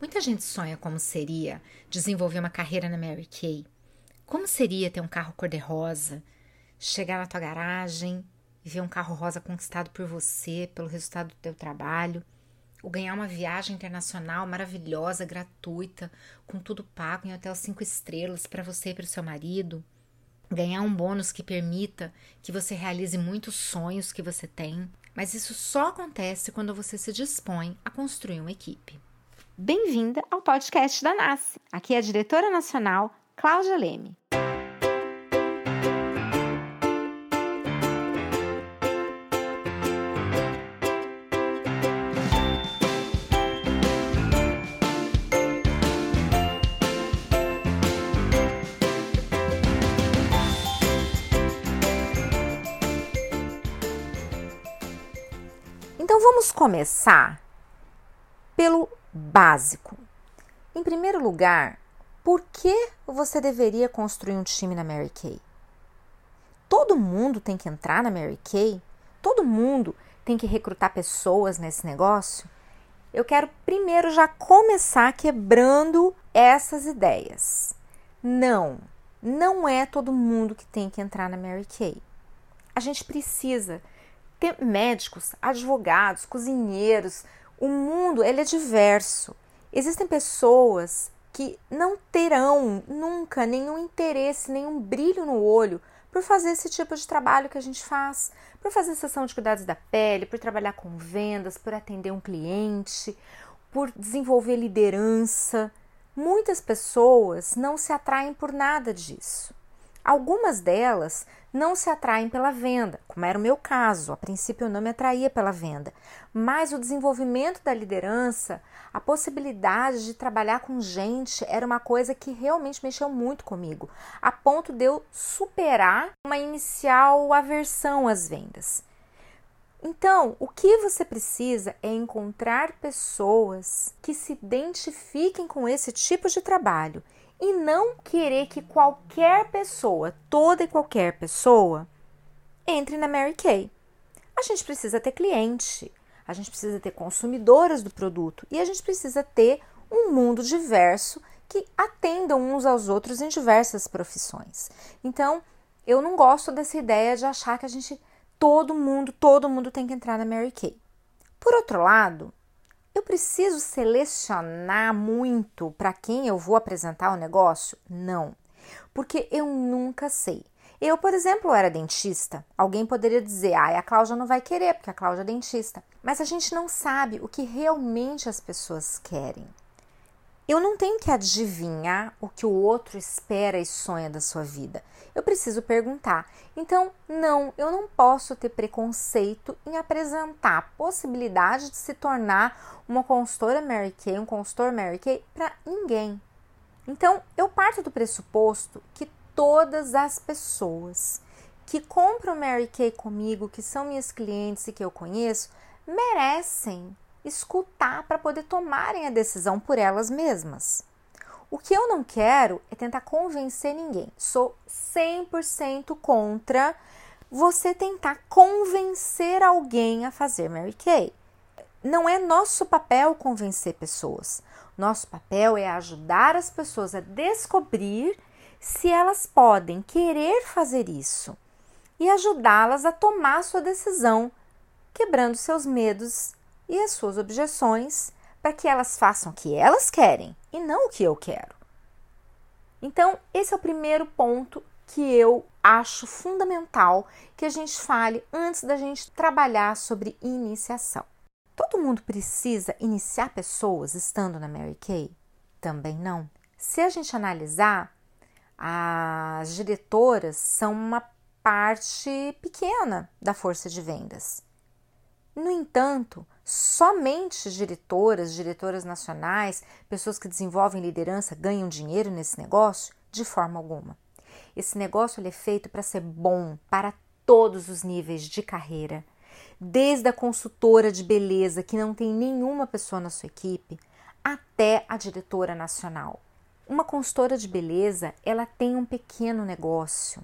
Muita gente sonha como seria desenvolver uma carreira na Mary Kay. Como seria ter um carro cor-de-rosa, chegar na tua garagem e ver um carro rosa conquistado por você, pelo resultado do teu trabalho, ou ganhar uma viagem internacional maravilhosa, gratuita, com tudo pago em hotel cinco estrelas para você e para o seu marido, ganhar um bônus que permita que você realize muitos sonhos que você tem. Mas isso só acontece quando você se dispõe a construir uma equipe. Bem-vinda ao podcast da NASCE. Aqui é a diretora nacional Cláudia Leme. Então vamos começar pelo básico. Em primeiro lugar, por que você deveria construir um time na Mary Kay? Todo mundo tem que entrar na Mary Kay? Todo mundo tem que recrutar pessoas nesse negócio? Eu quero primeiro já começar quebrando essas ideias. Não, não é todo mundo que tem que entrar na Mary Kay. A gente precisa ter médicos, advogados, cozinheiros, o mundo ele é diverso. Existem pessoas que não terão nunca nenhum interesse, nenhum brilho no olho por fazer esse tipo de trabalho que a gente faz, por fazer sessão de cuidados da pele, por trabalhar com vendas, por atender um cliente, por desenvolver liderança. Muitas pessoas não se atraem por nada disso. Algumas delas não se atraem pela venda, como era o meu caso. A princípio eu não me atraía pela venda, mas o desenvolvimento da liderança, a possibilidade de trabalhar com gente era uma coisa que realmente mexeu muito comigo, a ponto de eu superar uma inicial aversão às vendas. Então, o que você precisa é encontrar pessoas que se identifiquem com esse tipo de trabalho e não querer que qualquer pessoa, toda e qualquer pessoa, entre na Mary Kay. A gente precisa ter cliente, a gente precisa ter consumidoras do produto e a gente precisa ter um mundo diverso que atendam uns aos outros em diversas profissões. Então, eu não gosto dessa ideia de achar que a gente todo mundo, todo mundo tem que entrar na Mary Kay. Por outro lado, eu preciso selecionar muito para quem eu vou apresentar o negócio? Não, porque eu nunca sei. Eu, por exemplo, era dentista. Alguém poderia dizer, ah, a Cláudia não vai querer, porque a Cláudia é dentista. Mas a gente não sabe o que realmente as pessoas querem. Eu não tenho que adivinhar o que o outro espera e sonha da sua vida. Eu preciso perguntar. Então, não, eu não posso ter preconceito em apresentar a possibilidade de se tornar uma consultora Mary Kay, um consultor Mary Kay para ninguém. Então, eu parto do pressuposto que todas as pessoas que compram Mary Kay comigo, que são minhas clientes e que eu conheço, merecem escutar para poder tomarem a decisão por elas mesmas. O que eu não quero é tentar convencer ninguém. Sou 100% contra você tentar convencer alguém a fazer Mary Kay. Não é nosso papel convencer pessoas. Nosso papel é ajudar as pessoas a descobrir se elas podem querer fazer isso e ajudá-las a tomar sua decisão, quebrando seus medos e as suas objeções para que elas façam o que elas querem e não o que eu quero. Então, esse é o primeiro ponto que eu acho fundamental que a gente fale antes da gente trabalhar sobre iniciação. Todo mundo precisa iniciar pessoas estando na Mary Kay? Também não. Se a gente analisar, as diretoras são uma parte pequena da força de vendas. No entanto, somente diretoras, diretoras nacionais, pessoas que desenvolvem liderança ganham dinheiro nesse negócio? De forma alguma. Esse negócio é feito para ser bom para todos os níveis de carreira, desde a consultora de beleza que não tem nenhuma pessoa na sua equipe, até a diretora nacional. Uma consultora de beleza, ela tem um pequeno negócio.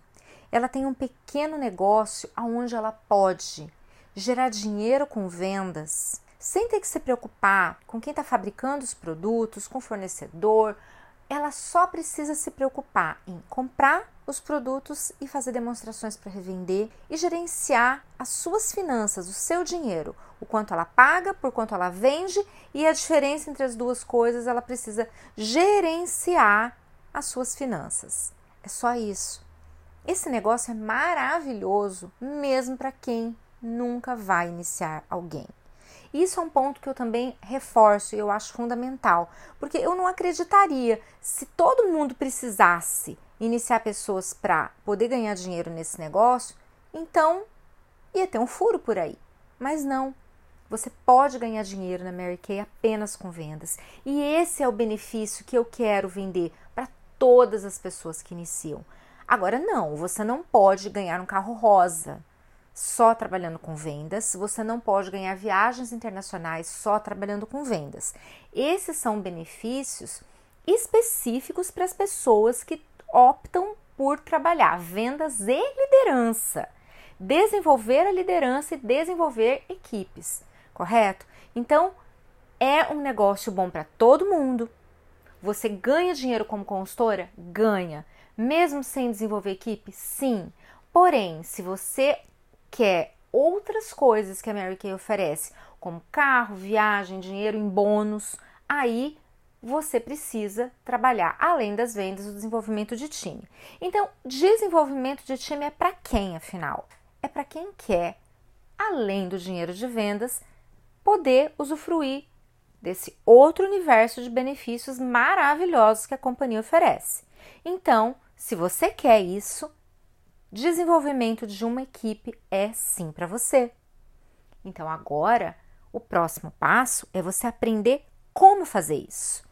Ela tem um pequeno negócio aonde ela pode gerar dinheiro com vendas sem ter que se preocupar com quem está fabricando os produtos, com o fornecedor. Ela só precisa se preocupar em comprar os produtos e fazer demonstrações para revender e gerenciar as suas finanças, o seu dinheiro, o quanto ela paga, por quanto ela vende e a diferença entre as duas coisas, ela precisa gerenciar as suas finanças. É só isso. Esse negócio é maravilhoso, mesmo para quem nunca vai iniciar alguém. Isso é um ponto que eu também reforço e eu acho fundamental, porque eu não acreditaria se todo mundo precisasse iniciar pessoas para poder ganhar dinheiro nesse negócio, então ia ter um furo por aí. Mas não. Você pode ganhar dinheiro na Mary Kay apenas com vendas. E esse é o benefício que eu quero vender para todas as pessoas que iniciam. Agora, não, você não pode ganhar um carro rosa só trabalhando com vendas, você não pode ganhar viagens internacionais só trabalhando com vendas. Esses são benefícios específicos para as pessoas que optam por trabalhar vendas e liderança. Desenvolver a liderança e desenvolver equipes, correto? Então, é um negócio bom para todo mundo. Você ganha dinheiro como consultora? Ganha. Mesmo sem desenvolver equipe? Sim. Porém, se você quer outras coisas que a Mary Kay oferece, como carro, viagem, dinheiro em bônus, aí você precisa trabalhar além das vendas, o desenvolvimento de time. Então, desenvolvimento de time é para quem, afinal? É para quem quer, além do dinheiro de vendas, poder usufruir desse outro universo de benefícios maravilhosos que a companhia oferece. Então, se você quer isso, Desenvolvimento de uma equipe é sim para você. Então agora, o próximo passo é você aprender como fazer isso.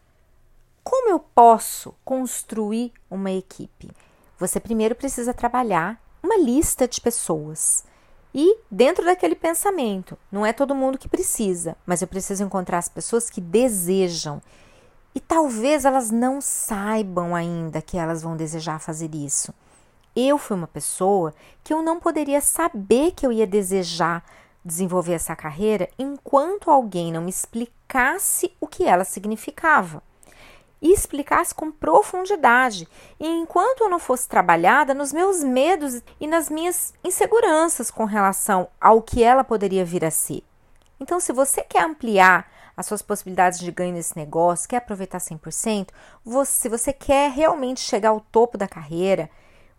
Como eu posso construir uma equipe? Você primeiro precisa trabalhar uma lista de pessoas. E dentro daquele pensamento, não é todo mundo que precisa, mas eu preciso encontrar as pessoas que desejam. E talvez elas não saibam ainda que elas vão desejar fazer isso. Eu fui uma pessoa que eu não poderia saber que eu ia desejar desenvolver essa carreira enquanto alguém não me explicasse o que ela significava e explicasse com profundidade, e enquanto eu não fosse trabalhada nos meus medos e nas minhas inseguranças com relação ao que ela poderia vir a ser. Então, se você quer ampliar as suas possibilidades de ganho nesse negócio, quer aproveitar 100%, você, se você quer realmente chegar ao topo da carreira,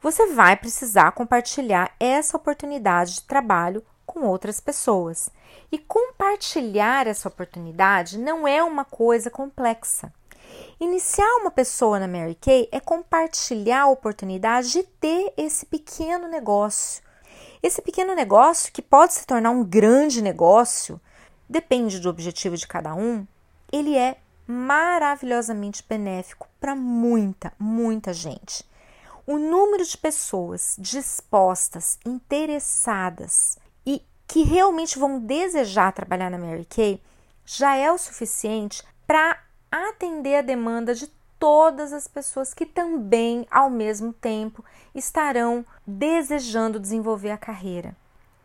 você vai precisar compartilhar essa oportunidade de trabalho com outras pessoas. E compartilhar essa oportunidade não é uma coisa complexa. Iniciar uma pessoa na Mary Kay é compartilhar a oportunidade de ter esse pequeno negócio. Esse pequeno negócio, que pode se tornar um grande negócio, depende do objetivo de cada um, ele é maravilhosamente benéfico para muita, muita gente. O número de pessoas dispostas, interessadas e que realmente vão desejar trabalhar na Mary Kay já é o suficiente para atender a demanda de todas as pessoas que também, ao mesmo tempo, estarão desejando desenvolver a carreira.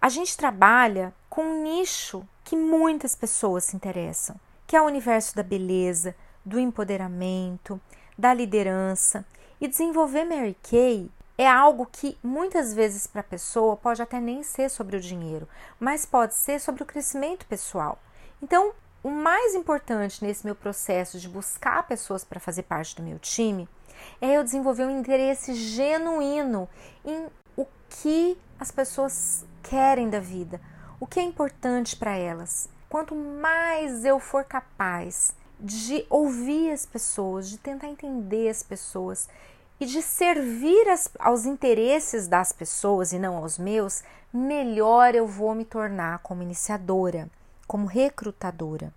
A gente trabalha com um nicho que muitas pessoas se interessam, que é o universo da beleza, do empoderamento, da liderança e desenvolver Mary Kay é algo que muitas vezes para a pessoa pode até nem ser sobre o dinheiro, mas pode ser sobre o crescimento pessoal. Então, o mais importante nesse meu processo de buscar pessoas para fazer parte do meu time é eu desenvolver um interesse genuíno em o que as pessoas querem da vida, o que é importante para elas. Quanto mais eu for capaz de ouvir as pessoas, de tentar entender as pessoas e de servir as, aos interesses das pessoas e não aos meus, melhor eu vou me tornar como iniciadora, como recrutadora.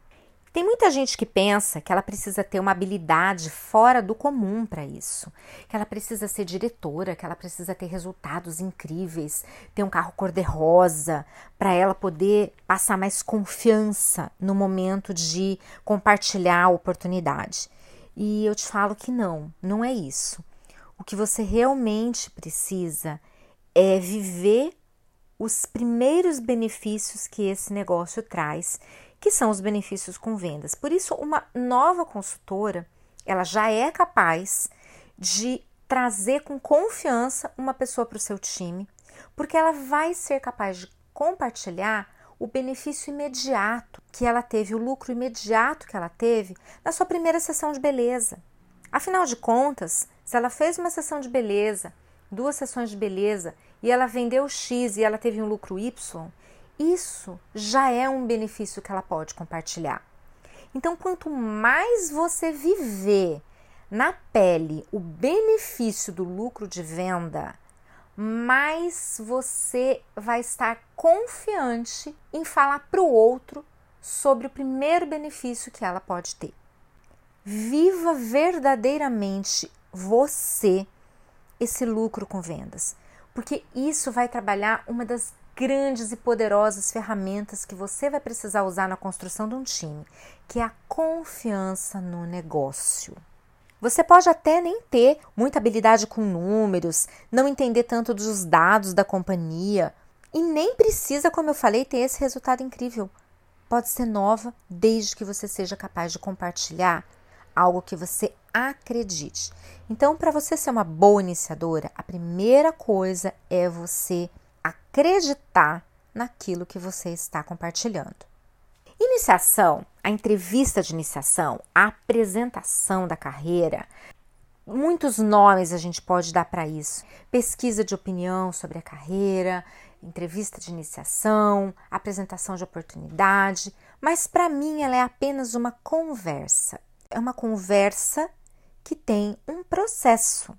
Tem muita gente que pensa que ela precisa ter uma habilidade fora do comum para isso, que ela precisa ser diretora, que ela precisa ter resultados incríveis, ter um carro cor-de-rosa, para ela poder passar mais confiança no momento de compartilhar a oportunidade. E eu te falo que não, não é isso. O que você realmente precisa é viver os primeiros benefícios que esse negócio traz que são os benefícios com vendas. Por isso, uma nova consultora, ela já é capaz de trazer com confiança uma pessoa para o seu time, porque ela vai ser capaz de compartilhar o benefício imediato que ela teve, o lucro imediato que ela teve na sua primeira sessão de beleza. Afinal de contas, se ela fez uma sessão de beleza, duas sessões de beleza e ela vendeu X e ela teve um lucro Y, isso já é um benefício que ela pode compartilhar. Então, quanto mais você viver na pele o benefício do lucro de venda, mais você vai estar confiante em falar para o outro sobre o primeiro benefício que ela pode ter. Viva verdadeiramente você esse lucro com vendas, porque isso vai trabalhar uma das grandes e poderosas ferramentas que você vai precisar usar na construção de um time, que é a confiança no negócio. Você pode até nem ter muita habilidade com números, não entender tanto dos dados da companhia e nem precisa, como eu falei, ter esse resultado incrível. Pode ser nova desde que você seja capaz de compartilhar algo que você acredite. Então, para você ser uma boa iniciadora, a primeira coisa é você acreditar naquilo que você está compartilhando. Iniciação, a entrevista de iniciação, a apresentação da carreira, muitos nomes a gente pode dar para isso. Pesquisa de opinião sobre a carreira, entrevista de iniciação, apresentação de oportunidade, mas para mim ela é apenas uma conversa. É uma conversa que tem um processo.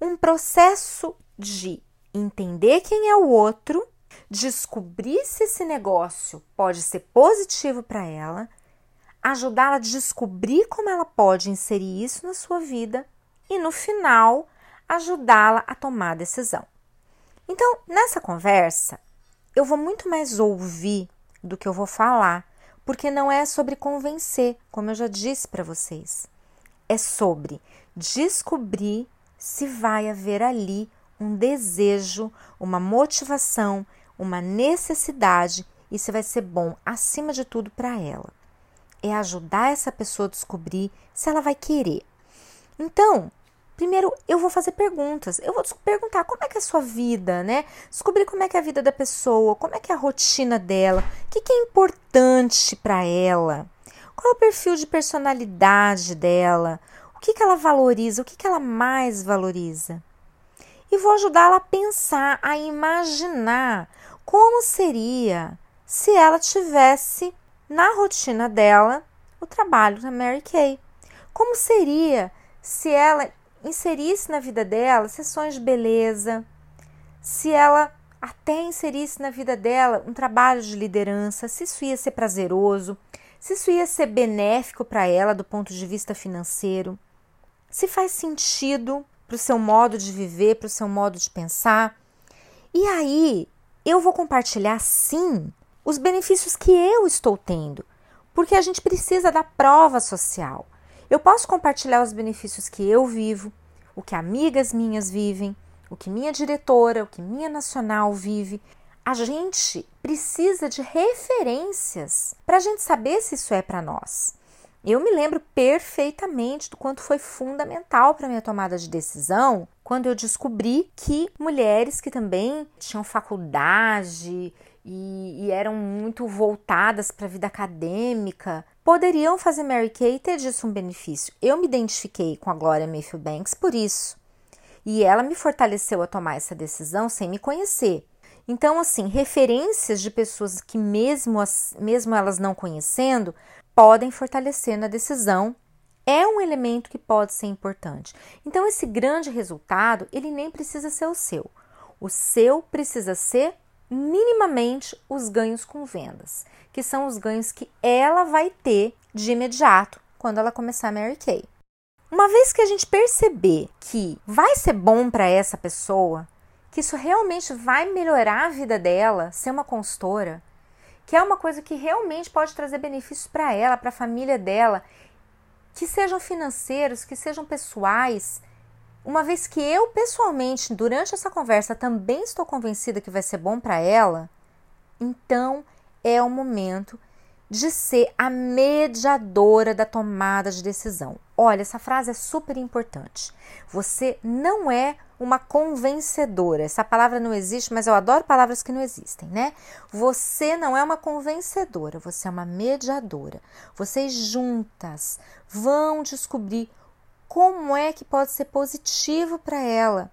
Um processo de entender quem é o outro descobrir se esse negócio pode ser positivo para ela, ajudá-la a descobrir como ela pode inserir isso na sua vida e no final ajudá-la a tomar a decisão. Então, nessa conversa, eu vou muito mais ouvir do que eu vou falar, porque não é sobre convencer, como eu já disse para vocês. É sobre descobrir se vai haver ali um desejo, uma motivação uma necessidade, isso vai ser bom acima de tudo para ela. É ajudar essa pessoa a descobrir se ela vai querer. Então, primeiro eu vou fazer perguntas. Eu vou perguntar como é que é a sua vida, né? Descobrir como é que é a vida da pessoa, como é que é a rotina dela, o que, que é importante para ela, qual é o perfil de personalidade dela, o que, que ela valoriza, o que, que ela mais valoriza. E vou ajudá-la a pensar, a imaginar como seria se ela tivesse na rotina dela o trabalho da Mary Kay? Como seria se ela inserisse na vida dela sessões de beleza, se ela até inserisse na vida dela um trabalho de liderança, se isso ia ser prazeroso, se isso ia ser benéfico para ela do ponto de vista financeiro, se faz sentido para o seu modo de viver, para o seu modo de pensar. E aí eu vou compartilhar sim os benefícios que eu estou tendo, porque a gente precisa da prova social. Eu posso compartilhar os benefícios que eu vivo, o que amigas minhas vivem, o que minha diretora, o que minha nacional vive. A gente precisa de referências para a gente saber se isso é para nós. Eu me lembro perfeitamente do quanto foi fundamental para minha tomada de decisão quando eu descobri que mulheres que também tinham faculdade e, e eram muito voltadas para a vida acadêmica poderiam fazer Mary Kay e ter disso um benefício. Eu me identifiquei com a Gloria Mayfield Banks por isso. E ela me fortaleceu a tomar essa decisão sem me conhecer. Então, assim, referências de pessoas que, mesmo, as, mesmo elas não conhecendo, podem fortalecer na decisão é um elemento que pode ser importante. Então esse grande resultado, ele nem precisa ser o seu. O seu precisa ser minimamente os ganhos com vendas, que são os ganhos que ela vai ter de imediato quando ela começar a Mary Kay. Uma vez que a gente perceber que vai ser bom para essa pessoa, que isso realmente vai melhorar a vida dela, ser uma consultora, que é uma coisa que realmente pode trazer benefícios para ela, para a família dela, que sejam financeiros, que sejam pessoais. Uma vez que eu pessoalmente, durante essa conversa, também estou convencida que vai ser bom para ela, então é o momento de ser a mediadora da tomada de decisão. Olha, essa frase é super importante. Você não é uma convencedora. Essa palavra não existe, mas eu adoro palavras que não existem, né? Você não é uma convencedora, você é uma mediadora. Vocês juntas vão descobrir como é que pode ser positivo para ela.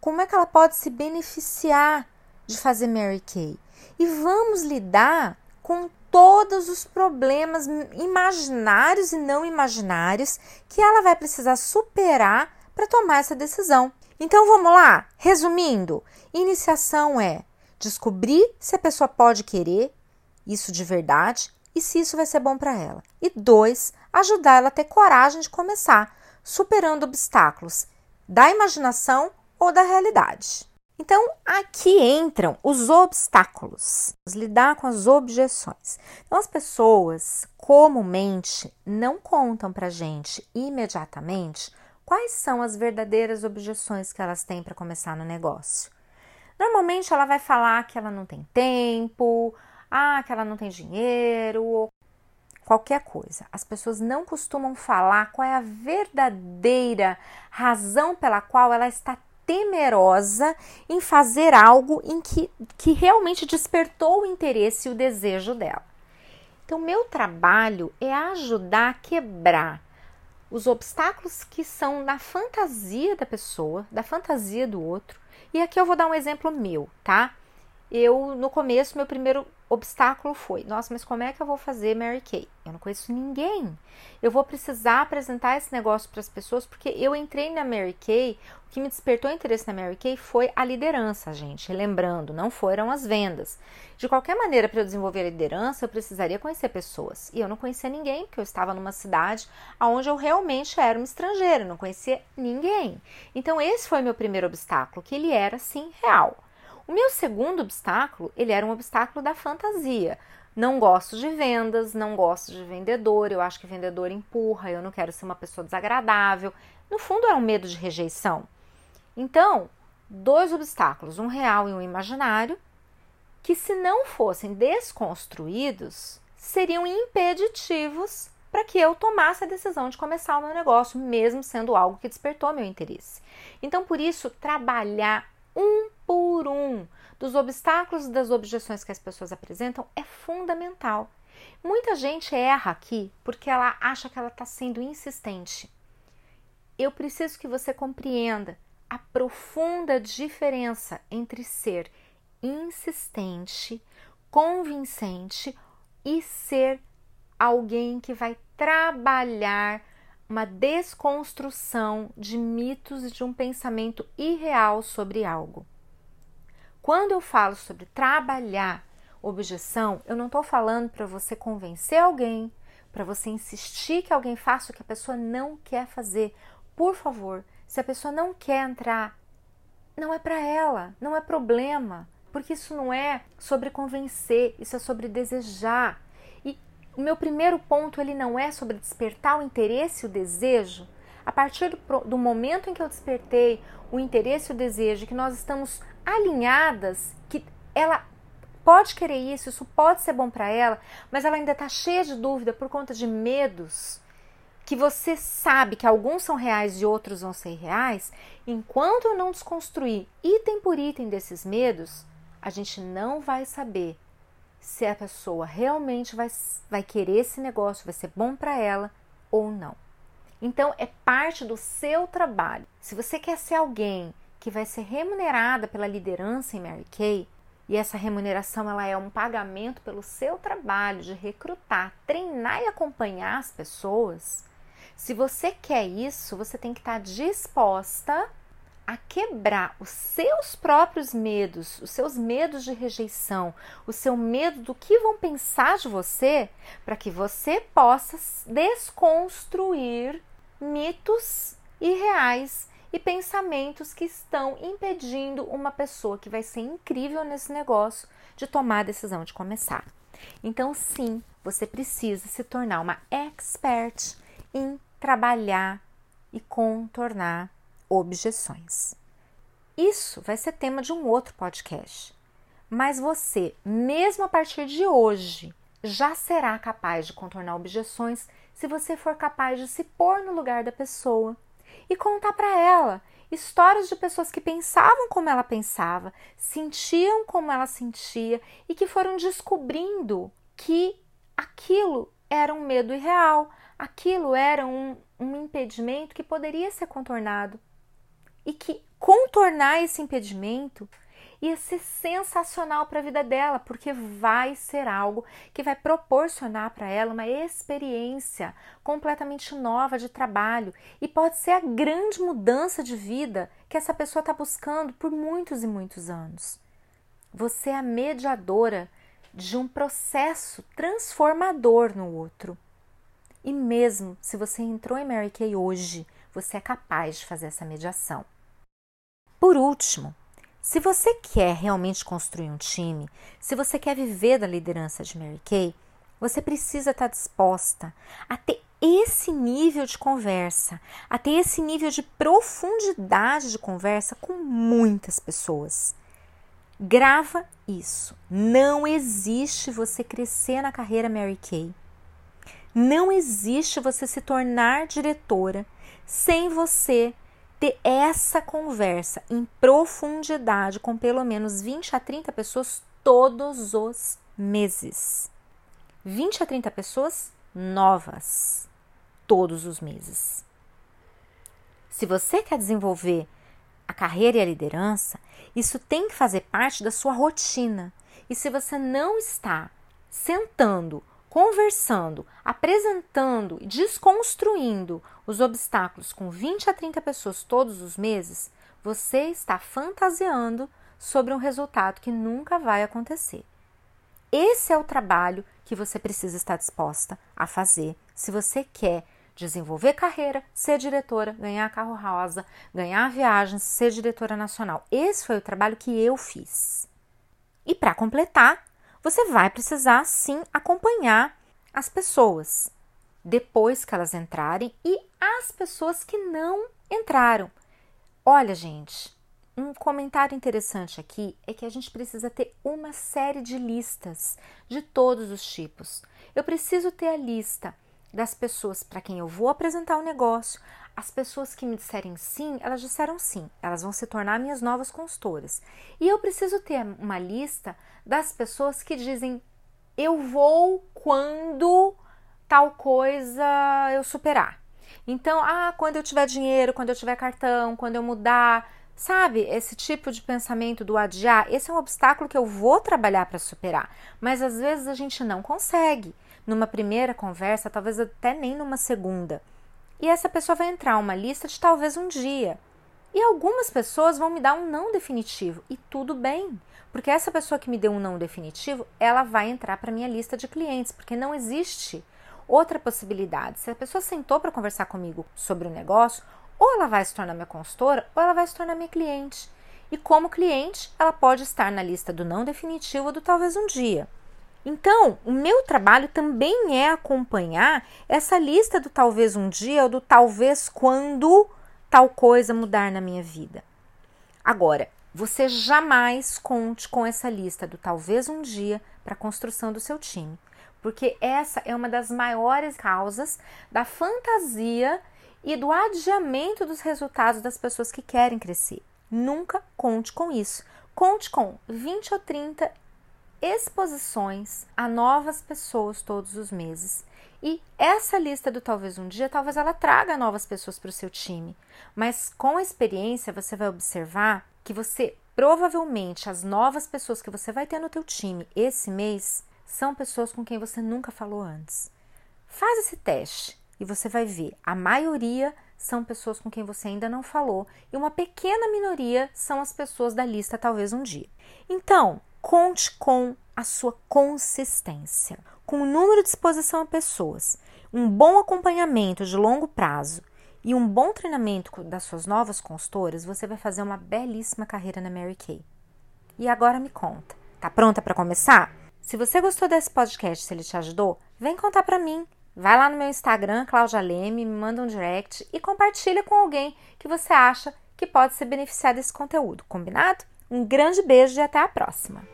Como é que ela pode se beneficiar de fazer Mary Kay? E vamos lidar com todos os problemas imaginários e não imaginários que ela vai precisar superar para tomar essa decisão. Então vamos lá, resumindo: iniciação é descobrir se a pessoa pode querer isso de verdade e se isso vai ser bom para ela. E dois, ajudar ela a ter coragem de começar, superando obstáculos da imaginação ou da realidade. Então, aqui entram os obstáculos, lidar com as objeções. Então, as pessoas comumente não contam para gente imediatamente quais são as verdadeiras objeções que elas têm para começar no negócio. Normalmente, ela vai falar que ela não tem tempo, ah, que ela não tem dinheiro, ou qualquer coisa. As pessoas não costumam falar qual é a verdadeira razão pela qual ela está temerosa em fazer algo em que, que realmente despertou o interesse e o desejo dela. Então, meu trabalho é ajudar a quebrar os obstáculos que são da fantasia da pessoa, da fantasia do outro. E aqui eu vou dar um exemplo meu, tá? Eu, no começo, meu primeiro obstáculo foi: nossa, mas como é que eu vou fazer Mary Kay? Eu não conheço ninguém. Eu vou precisar apresentar esse negócio para as pessoas porque eu entrei na Mary Kay. O que me despertou interesse na Mary Kay foi a liderança, gente. Lembrando, não foram as vendas. De qualquer maneira, para eu desenvolver a liderança, eu precisaria conhecer pessoas. E eu não conhecia ninguém, porque eu estava numa cidade onde eu realmente era uma estrangeira, não conhecia ninguém. Então, esse foi meu primeiro obstáculo, que ele era sim real. O meu segundo obstáculo, ele era um obstáculo da fantasia. Não gosto de vendas, não gosto de vendedor, eu acho que vendedor empurra, eu não quero ser uma pessoa desagradável. No fundo, é um medo de rejeição. Então, dois obstáculos, um real e um imaginário, que se não fossem desconstruídos, seriam impeditivos para que eu tomasse a decisão de começar o meu negócio, mesmo sendo algo que despertou meu interesse. Então, por isso, trabalhar um por um dos obstáculos e das objeções que as pessoas apresentam é fundamental. Muita gente erra aqui porque ela acha que ela está sendo insistente. Eu preciso que você compreenda a profunda diferença entre ser insistente, convincente e ser alguém que vai trabalhar uma desconstrução de mitos e de um pensamento irreal sobre algo. Quando eu falo sobre trabalhar objeção, eu não estou falando para você convencer alguém, para você insistir que alguém faça o que a pessoa não quer fazer. Por favor, se a pessoa não quer entrar, não é para ela, não é problema, porque isso não é sobre convencer, isso é sobre desejar. O meu primeiro ponto ele não é sobre despertar o interesse e o desejo. A partir do, momento em que eu despertei o interesse e o desejo, que nós estamos alinhadas, que ela pode querer isso, isso pode ser bom para ela, mas ela ainda está cheia de dúvida por conta de medos, que você sabe que alguns são reais e outros vão ser reais, enquanto eu não desconstruir item por item desses medos, a gente não vai saber se a pessoa realmente vai, vai querer esse negócio, vai ser bom para ela ou não. Então, é parte do seu trabalho. Se você quer ser alguém que vai ser remunerada pela liderança em Mary Kay, e essa remuneração ela é um pagamento pelo seu trabalho de recrutar, treinar e acompanhar as pessoas. Se você quer isso, você tem que estar disposta a quebrar os seus próprios medos, os seus medos de rejeição, o seu medo do que vão pensar de você, para que você possa desconstruir mitos irreais e pensamentos que estão impedindo uma pessoa que vai ser incrível nesse negócio de tomar a decisão de começar. Então, sim, você precisa se tornar uma expert em trabalhar e contornar objeções. Isso vai ser tema de um outro podcast. Mas você, mesmo a partir de hoje, já será capaz de contornar objeções se você for capaz de se pôr no lugar da pessoa e contar para ela histórias de pessoas que pensavam como ela pensava, sentiam como ela sentia e que foram descobrindo que aquilo era um medo irreal, aquilo era um, um impedimento que poderia ser contornado e que contornar esse impedimento ia ser sensacional para a vida dela, porque vai ser algo que vai proporcionar para ela uma experiência completamente nova de trabalho e pode ser a grande mudança de vida que essa pessoa está buscando por muitos e muitos anos. Você é a mediadora de um processo transformador no outro. E mesmo se você entrou em Mary Kay hoje, você é capaz de fazer essa mediação. Por último, se você quer realmente construir um time, se você quer viver da liderança de Mary Kay, você precisa estar disposta a ter esse nível de conversa, a ter esse nível de profundidade de conversa com muitas pessoas. Grava isso. Não existe você crescer na carreira Mary Kay. Não existe você se tornar diretora sem você ter essa conversa em profundidade com pelo menos 20 a 30 pessoas todos os meses. 20 a 30 pessoas novas todos os meses. Se você quer desenvolver a carreira e a liderança, isso tem que fazer parte da sua rotina. E se você não está sentando conversando, apresentando e desconstruindo os obstáculos com 20 a 30 pessoas todos os meses, você está fantasiando sobre um resultado que nunca vai acontecer. Esse é o trabalho que você precisa estar disposta a fazer se você quer desenvolver carreira, ser diretora, ganhar carro rosa, ganhar viagens, ser diretora nacional. Esse foi o trabalho que eu fiz. E para completar, você vai precisar sim acompanhar as pessoas depois que elas entrarem e as pessoas que não entraram. Olha, gente, um comentário interessante aqui é que a gente precisa ter uma série de listas de todos os tipos. Eu preciso ter a lista das pessoas para quem eu vou apresentar o negócio, as pessoas que me disserem sim, elas disseram sim, elas vão se tornar minhas novas consultoras. E eu preciso ter uma lista das pessoas que dizem eu vou quando tal coisa eu superar. Então, ah, quando eu tiver dinheiro, quando eu tiver cartão, quando eu mudar, sabe? Esse tipo de pensamento do adiar, esse é um obstáculo que eu vou trabalhar para superar, mas às vezes a gente não consegue. Numa primeira conversa, talvez até nem numa segunda. E essa pessoa vai entrar uma lista de talvez um dia. E algumas pessoas vão me dar um não definitivo e tudo bem, porque essa pessoa que me deu um não definitivo, ela vai entrar para minha lista de clientes, porque não existe outra possibilidade. Se a pessoa sentou para conversar comigo sobre o negócio, ou ela vai se tornar minha consultora, ou ela vai se tornar minha cliente. E como cliente, ela pode estar na lista do não definitivo ou do talvez um dia. Então, o meu trabalho também é acompanhar essa lista do talvez um dia ou do talvez quando tal coisa mudar na minha vida. Agora, você jamais conte com essa lista do talvez um dia para a construção do seu time, porque essa é uma das maiores causas da fantasia e do adiamento dos resultados das pessoas que querem crescer. Nunca conte com isso. Conte com 20 ou 30 exposições a novas pessoas todos os meses. E essa lista do talvez um dia, talvez ela traga novas pessoas para o seu time. Mas com a experiência, você vai observar que você provavelmente as novas pessoas que você vai ter no teu time esse mês são pessoas com quem você nunca falou antes. Faz esse teste e você vai ver, a maioria são pessoas com quem você ainda não falou e uma pequena minoria são as pessoas da lista talvez um dia. Então, Conte com a sua consistência, com o número de exposição a pessoas, um bom acompanhamento de longo prazo e um bom treinamento das suas novas consultoras, você vai fazer uma belíssima carreira na Mary Kay. E agora me conta, tá pronta para começar? Se você gostou desse podcast, se ele te ajudou, vem contar para mim. Vai lá no meu Instagram, Claudia Leme, me manda um direct e compartilha com alguém que você acha que pode se beneficiar desse conteúdo, combinado? Um grande beijo e até a próxima!